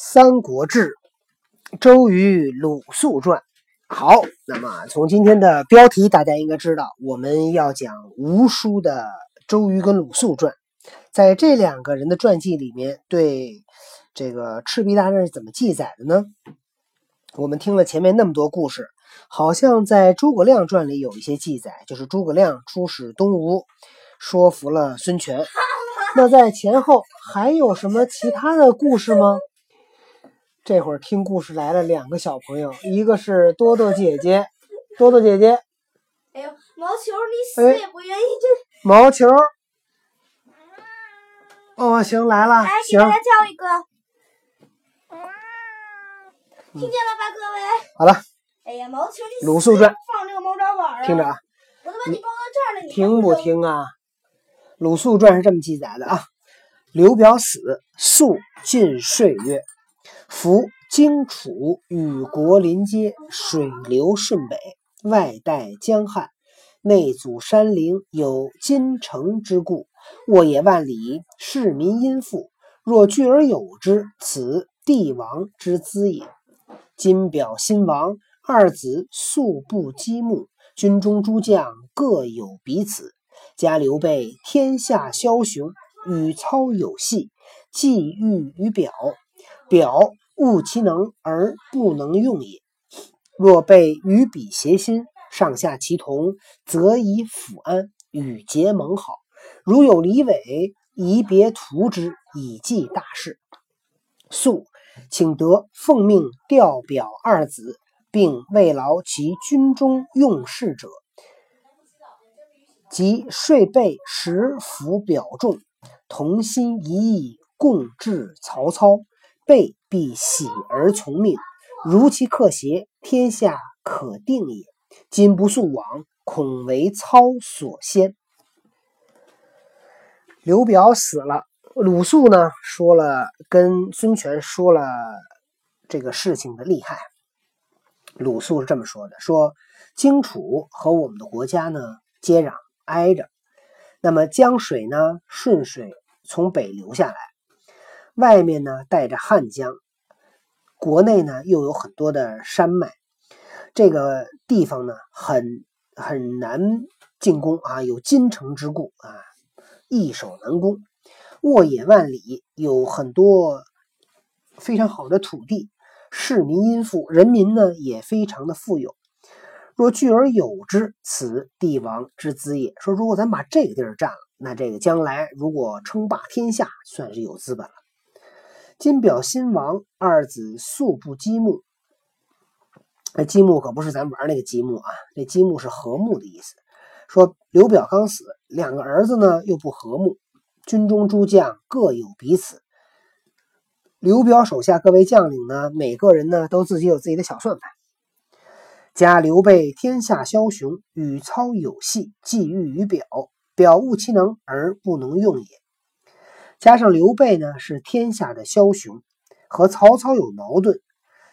三国志·周瑜、鲁肃传。好，那么从今天的标题，大家应该知道，我们要讲吴书的周瑜跟鲁肃传。在这两个人的传记里面，对这个赤壁大战是怎么记载的呢？我们听了前面那么多故事，好像在诸葛亮传里有一些记载，就是诸葛亮出使东吴，说服了孙权。那在前后还有什么其他的故事吗？这会儿听故事来了两个小朋友，一个是多多姐姐，多多姐姐。哎呦，毛球，你死也不愿意这。毛球。哦，行，来了，来行。给大家叫一个。听见了吧，各位？好了，哎呀，毛球，你鲁肃传放这个毛爪碗啊！听着啊，我都把你抱到这儿了，你听不？听啊？鲁肃传是这么记载的啊：刘表死，肃尽睡曰：“夫荆楚与国邻接，水流顺北，外带江汉，内阻山陵，有金城之固。沃野万里，市民殷富。若聚而有之，此帝王之资也。今表新王，二子素不积木，军中诸将各有彼此。加刘备天下枭雄，与操有隙，既欲于表，表务其能而不能用也。若被与彼协心，上下其同，则以抚安，与结盟好。如有离违，宜别图之，以济大事。肃，请得奉命调表二子，并慰劳其军中用事者。即税备实服表众，同心一意，共治曹操。备必喜而从命，如其克邪，天下可定也。今不速往，恐为操所先。刘表死了，鲁肃呢说了，跟孙权说了这个事情的厉害。鲁肃是这么说的：说荆楚和我们的国家呢接壤挨着，那么江水呢顺水从北流下来，外面呢带着汉江，国内呢又有很多的山脉，这个地方呢很很难进攻啊，有金城之固啊，易守难攻。沃野万里，有很多非常好的土地，市民殷富，人民呢也非常的富有。若聚而有之，此帝王之资也。说如果咱把这个地儿占了，那这个将来如果称霸天下，算是有资本了。金表新王，二子素不积木。那积木可不是咱玩那个积木啊，这积木是和睦的意思。说刘表刚死，两个儿子呢又不和睦，军中诸将各有彼此。刘表手下各位将领呢，每个人呢都自己有自己的小算盘。加刘备天下枭雄，与操有隙，既欲于表，表务其能而不能用也。加上刘备呢是天下的枭雄，和曹操有矛盾，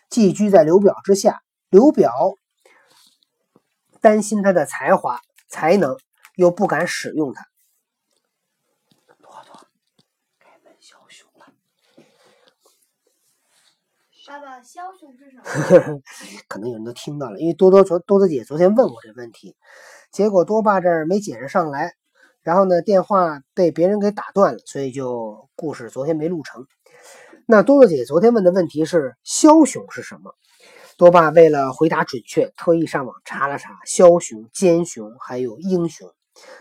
寄居在刘表之下。刘表担心他的才华才能，又不敢使用他。坨坨，开门枭雄了。爸爸，枭雄是什么？可能有人都听到了，因为多多昨多多姐昨天问我这问题，结果多爸这儿没解释上来，然后呢电话被别人给打断了，所以就故事昨天没录成。那多多姐昨天问的问题是枭雄是什么？多爸为了回答准确，特意上网查了查枭雄、奸雄还有英雄。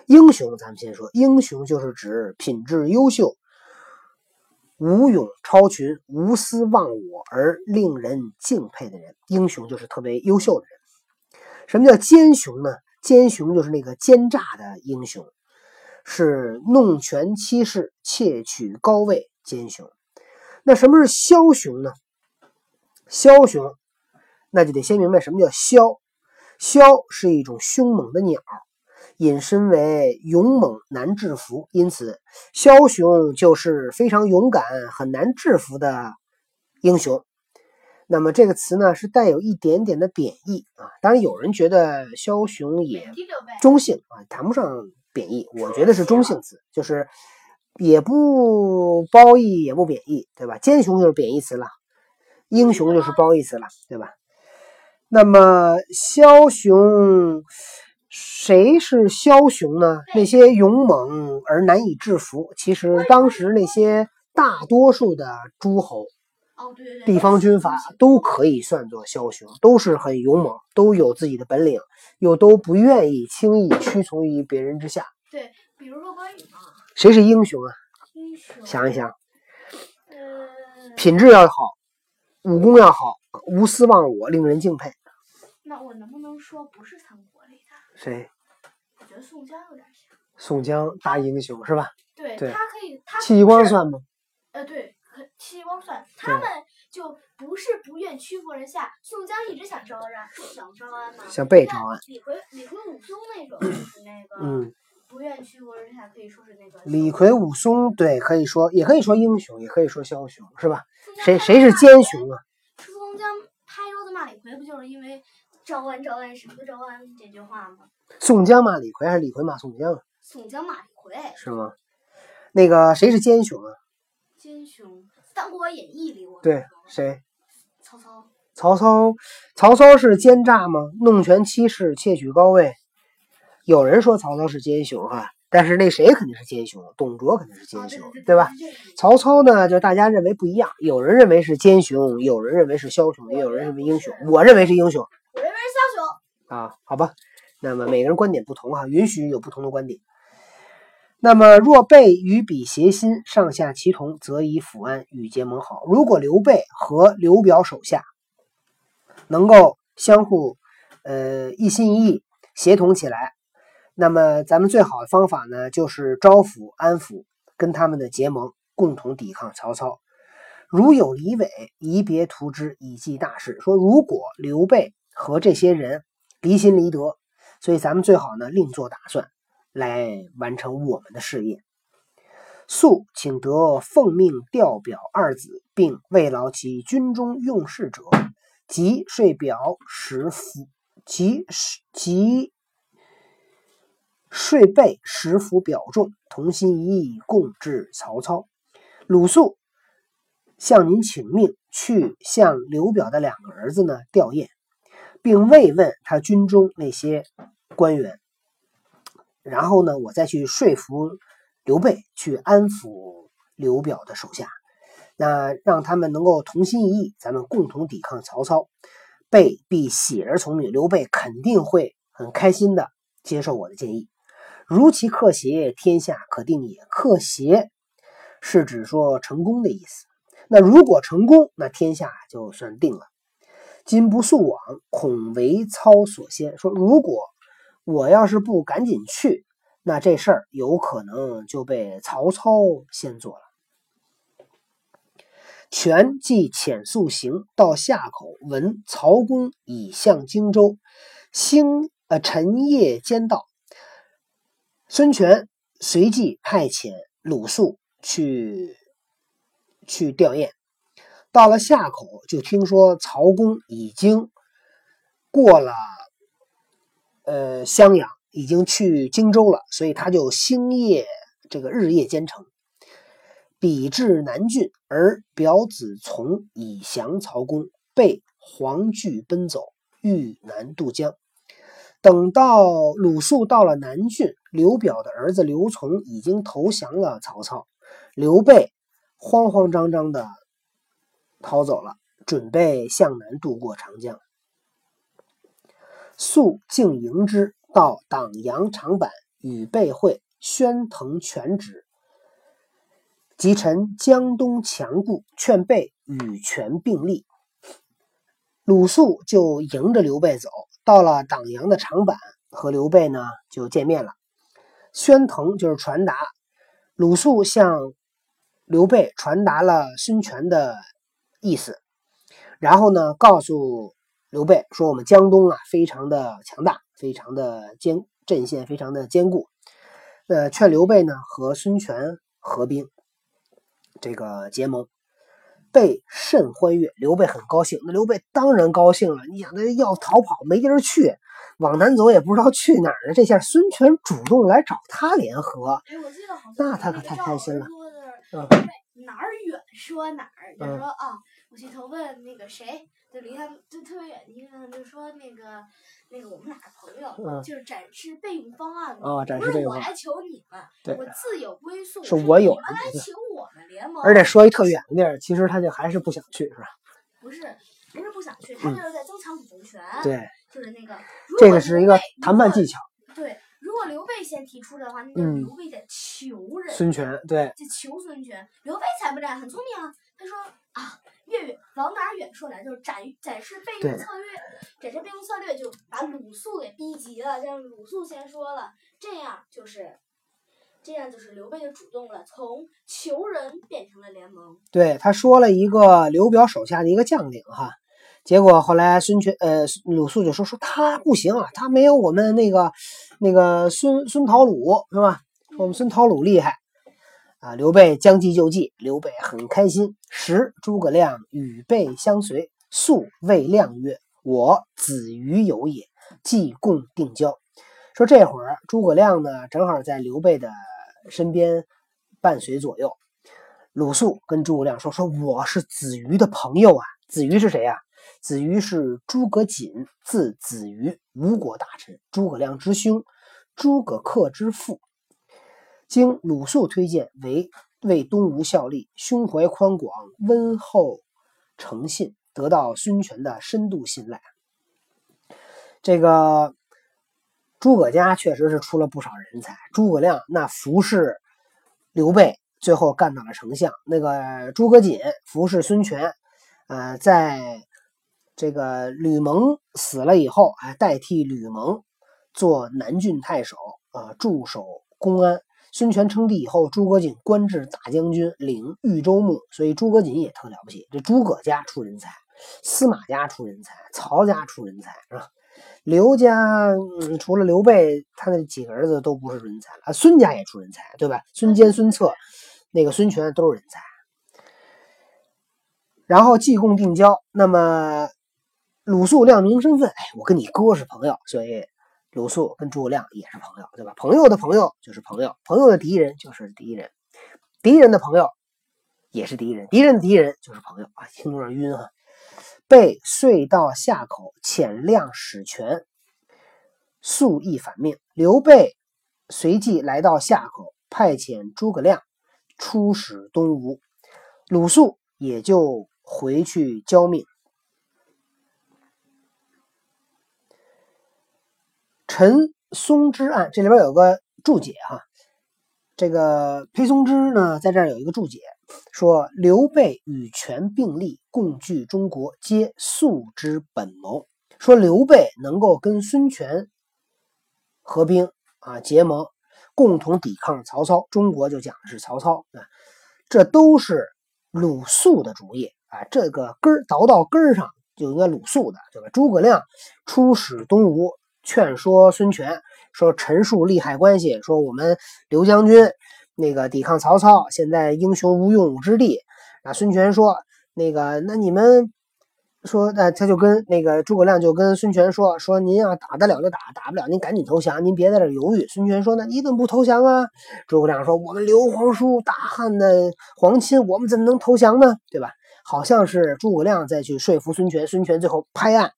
英雄咱们先说，英雄就是指品质优秀。无勇超群、无私忘我而令人敬佩的人，英雄就是特别优秀的人。什么叫奸雄呢？奸雄就是那个奸诈的英雄，是弄权欺势、窃取高位，奸雄。那什么是枭雄呢？枭雄，那就得先明白什么叫枭。枭是一种凶猛的鸟。引申为勇猛难制服，因此枭雄就是非常勇敢、很难制服的英雄。那么这个词呢，是带有一点点的贬义啊。当然，有人觉得枭雄也中性啊，谈不上贬义。我觉得是中性词，就是也不褒义，也不贬义，对吧？奸雄就是贬义词了。英雄就是褒义词了，对吧？那么枭雄，谁是枭雄呢？那些勇猛而难以制服。其实当时那些大多数的诸侯。哦，对对对，地方军阀都可以算作枭雄，都是很勇猛，都有自己的本领，又都不愿意轻易屈从于别人之下。对，比如说关羽嘛，谁是英雄啊？英雄，想一想，呃，品质要好，武功要好，无私忘我，令人敬佩。那我能不能说不是三国里的？谁？我觉得宋江有点像。宋江大英雄是吧？对，对他可以，他戚继光算吗？呃，对，可戚继光算，他们就不是不愿屈服人下。宋江一直想招安，想招安嘛，想被招安。李逵、李逵、武松那种就是那个，嗯，不愿屈服人下，可以说是那个李逵、武松，对，可以说，也可以说英雄，也可以说枭雄，是吧？谁谁是奸雄啊？宋江拍桌子骂李逵，不就是因为招安招安什么招安这句话吗？宋江骂李逵还是李逵骂宋江啊？宋江骂李逵，是吗？那个谁是奸雄啊？奸雄，《三国演义》里我对，谁？曹操，曹操，曹操是奸诈吗？弄权欺世，窃取高位。有人说曹操是奸雄哈，但是那谁肯定是奸雄，董卓肯定是啊奸雄，对对吧？？曹操呢，就大家认为不一样，有人认为是奸雄，有人认为是枭雄，也有人认为英雄。我认为是英雄我认为是枭雄。啊，好吧。那么每个人观点不同哈，允许有不同的观点。那么若备与彼协心，上下齐同，则以抚安与结盟好。如果刘备和刘表手下能够相互呃一心一意协同起来，那么咱们最好的方法呢，就是招抚安抚，跟他们的结盟，共同抵抗曹操。如有李伟，宜别图之，以济大事。说如果刘备和这些人离心离德，所以咱们最好呢另做打算，来完成我们的事业。肃请得奉命调表二子，并慰劳其军中用事者，即税表使服，即即税备使服表众，同心一意，共治曹操。鲁肃向您请命，去向刘表的两个儿子呢吊唁，并慰问他军中那些官员。然后呢，我再去说服刘备去安抚刘表的手下，那让他们能够同心一意，咱们共同抵抗曹操。备必喜而从命，刘备肯定会很开心的接受我的建议。如其克邪，天下可定也。克邪是指说成功的意思。那如果成功，那天下就算定了。今不速往，恐为操所先。说如果我要是不赶紧去，那这事儿有可能就被曹操先做了。权即遣速行到夏口，闻曹公已向荆州，星呃晨夜兼到。孙权随即派遣鲁肃去去吊唁。到了夏口，就听说曹公已经过了呃襄阳，已经去荆州了，所以他就星夜这个日夜兼程。比至南郡，而表子从以降曹公，被黄惧奔走，欲南渡江。等到鲁肃到了南郡，刘表的儿子刘琮已经投降了曹操，刘备慌慌张张的逃走了，准备向南渡过长江。肃竟迎之，到党阳长坂，与备会，宣腾权旨。即陈江东强固，劝备与权并立。鲁肃就迎着刘备走，到了党阳的长坂，和刘备呢就见面了。宣腾就是传达，鲁肃向刘备传达了孙权的意思，然后呢告诉刘备说：“我们江东啊非常的强大，非常的坚阵线非常的坚固。”呃，劝刘备呢和孙权合兵。这个结盟，备甚欢悦，刘备很高兴。那刘备当然高兴了。你想，他要逃跑没地儿去，往南走也不知道去哪儿呢。这下孙权主动来找他联合，哎，那他可太开心了。嗯哪儿远说哪儿，就嗯说啊，我去投奔那个谁，就离他们就特别远的地方，就说那个那个我们俩的朋友，嗯就是展示备用方案嘛。不示这个话，是我来求你们，对我自有归宿，是我有你们来求我们联盟，而且说一特远的地儿，其实他就还是不想去，是吧？不是不是不想去，他嗯就是在增强主动权，对，就是那个这个是一个谈判技巧。对，如果刘备先提出的话，那就嗯刘备得求人，孙权对，就求孙权。刘备才不战，很聪明啊。他说啊，越远往哪儿远说哪儿，就是展展示备用策略，展示备用策略就把鲁肃给逼急了，让鲁肃先说了，这样就是。这样就是刘备就主动了，从求人变成了联盟。对，他说了一个刘表手下的一个将领哈，结果后来孙权呃鲁肃就说说他不行啊，他没有我们那个那个孙孙陶鲁是吧？我们孙陶鲁厉害啊。刘备将计就计，刘备很开心。时诸葛亮与备相随，肃谓亮曰：“我子瑜有也，既共定交。”说这会儿诸葛亮呢，正好在刘备的身边伴随左右。鲁肃跟诸葛亮说：“说我是子瑜的朋友啊。子瑜是谁呀、子瑜是诸葛瑾，字子瑜，吴国大臣，诸葛亮之兄，诸葛恪之父。经鲁肃推荐为为东吴效力，胸怀宽广，温厚诚信，得到孙权的深度信赖。这个诸葛家确实是出了不少人才。诸葛亮那服侍刘备，最后干到了丞相。那个诸葛瑾服侍孙权，呃，在这个吕蒙死了以后，还代替吕蒙做南郡太守，啊，驻守公安。孙权称帝以后，诸葛瑾官至大将军，领豫州牧，所以诸葛瑾也特了不起。这诸葛家出人才，司马家出人才，曹家出人才，是吧？刘家、嗯、除了刘备，他那几个儿子都不是人才啊。孙家也出人才，对吧？孙坚、孙策，那个孙权都是人才。然后计共定交，那么鲁肃亮明身份，哎，我跟你哥是朋友，所以鲁肃跟诸葛亮也是朋友，对吧？朋友的朋友就是朋友，朋友的敌人就是敌人，敌人的朋友也是敌人，敌人的敌人就是朋友啊，听着有点晕哈、被遂到夏口，遣亮使权，肃亦反命。刘备随即来到夏口，派遣诸葛亮出使东吴，鲁肃也就回去交命。陈松之案这里边有个注解哈，这个裴松之呢在这儿有一个注解，说刘备与权并立，共据中国，皆素之本谋。说刘备能够跟孙权合兵啊结盟，共同抵抗曹操。中国就讲的是曹操啊，这都是鲁肃的主意啊。这个根儿倒到根儿上就应该鲁肃的，对吧？诸葛亮出使东吴，劝说孙权，说陈述利害关系，说我们刘将军那个抵抗曹操，现在英雄无用武之地。啊，孙权说那个那你们。说，那他就跟那个诸葛亮就跟孙权说，说您要打得了就打，打不了您赶紧投降，您别在这犹豫。孙权说，那你怎么不投降啊？诸葛亮说，我们刘皇叔大汉的皇亲，我们怎么能投降呢？对吧？好像是诸葛亮再去说服孙权，孙权最后拍案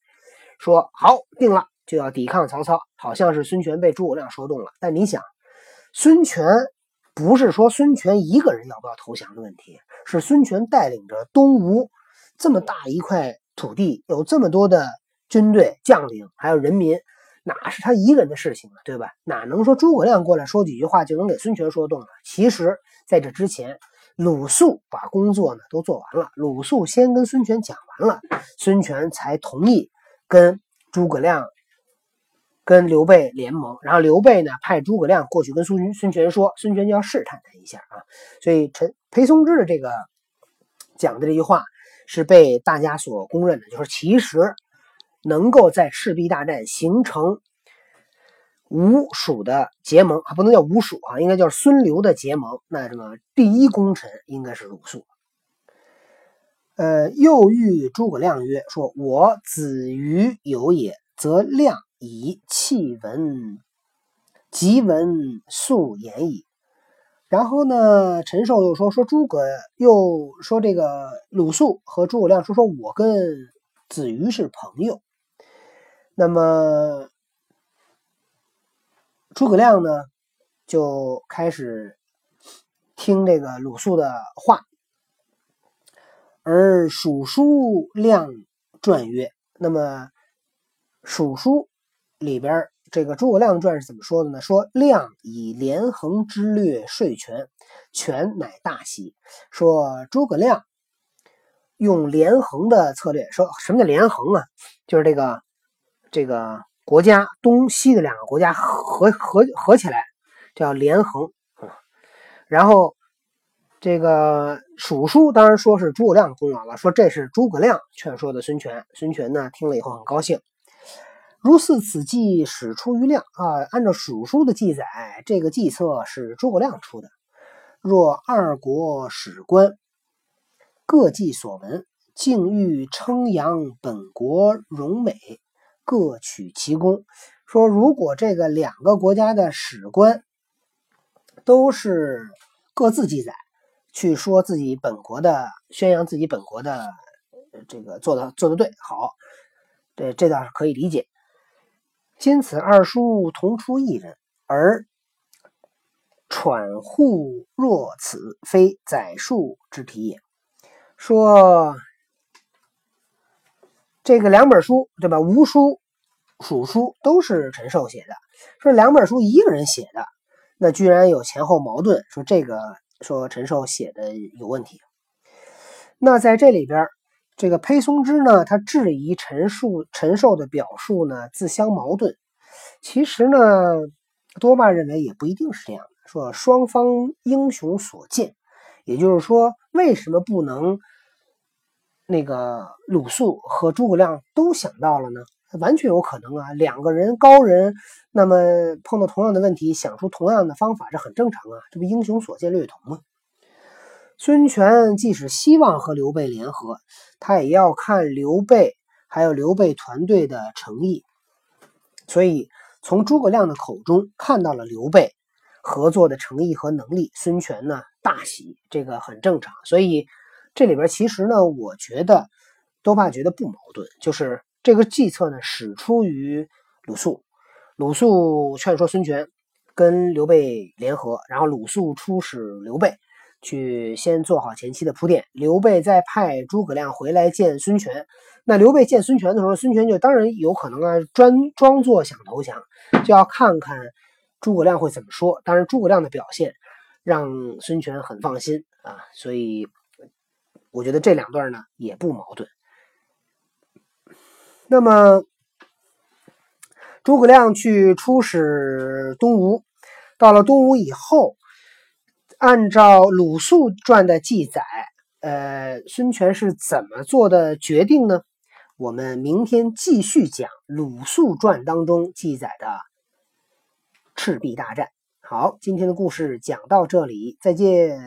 说好定了，就要抵抗曹操。好像是孙权被诸葛亮说动了，但你想，孙权不是说孙权一个人要不要投降的问题，是孙权带领着东吴这么大一块。土地有这么多的军队将领，还有人民，哪是他一个人的事情啊，对吧？哪能说诸葛亮过来说几句话就能给孙权说动了？其实，在这之前，鲁肃把工作呢都做完了，鲁肃先跟孙权讲完了，孙权才同意跟诸葛亮、跟刘备联盟。然后刘备呢派诸葛亮过去跟孙孙权说，孙权就要试探他一下啊。所以陈裴松之的这个讲的这句话。是被大家所公认的，就是其实能够在赤壁大战形成吴蜀的结盟，啊不能叫吴蜀啊，应该叫孙刘的结盟。那什么第一功臣应该是鲁肃。呃，又遇诸葛亮曰：“说我子瑜有也，则亮以弃闻，即闻肃言矣。”然后呢，陈寿又说说诸葛，又说这个鲁肃和诸葛亮说说我跟子瑜是朋友。那么诸葛亮呢，就开始听这个鲁肃的话。而蜀书亮传曰：“那么蜀书里边这个诸葛亮传是怎么说的呢？说亮以连横之略说权，权乃大喜。说诸葛亮用连横的策略，说什么叫连横啊？就是这个这个国家东西的两个国家合合合起来叫连横然后。”这个蜀书当然说是诸葛亮功劳了，说这是诸葛亮劝说的孙权。孙权呢听了以后很高兴。如似此计始出于亮啊，按照蜀书的记载，这个计策是诸葛亮出的。若二国史官各记所闻，竟欲称扬本国荣美，各取其功。说如果这个两个国家的史官都是各自记载。去说自己本国的，宣扬自己本国的，这个做的做的对，好，这这倒是可以理解。今此二书同出一人，而喘户若此，非载述之题也。说这个两本书，对吧？吴书、蜀书都是陈寿写的，说两本书一个人写的，那居然有前后矛盾，说这个。说陈寿写的有问题，那在这里边，这个裴松之呢，他质疑陈述陈寿的表述呢自相矛盾。其实呢，多半认为也不一定是这样的。说双方英雄所见，也就是说，为什么不能那个鲁肃和诸葛亮都想到了呢？完全有可能啊，两个人高人，那么碰到同样的问题，想出同样的方法，这很正常啊，这不英雄所见略同吗？孙权即使希望和刘备联合，他也要看刘备还有刘备团队的诚意，所以从诸葛亮的口中看到了刘备合作的诚意和能力，孙权呢大喜，这个很正常。所以这里边其实呢，我觉得多半觉得不矛盾，就是。这个计策呢，始出于鲁肃。鲁肃劝说孙权跟刘备联合，然后鲁肃出使刘备，去先做好前期的铺垫。刘备再派诸葛亮回来见孙权。那刘备见孙权的时候，孙权就当然有可能啊，专装作想投降，就要看看诸葛亮会怎么说。当然，诸葛亮的表现让孙权很放心啊，所以我觉得这两段呢也不矛盾。那么，诸葛亮去出使东吴，到了东吴以后，按照鲁肃传的记载，呃，孙权是怎么做的决定呢？我们明天继续讲鲁肃传当中记载的赤壁大战。好，今天的故事讲到这里，再见。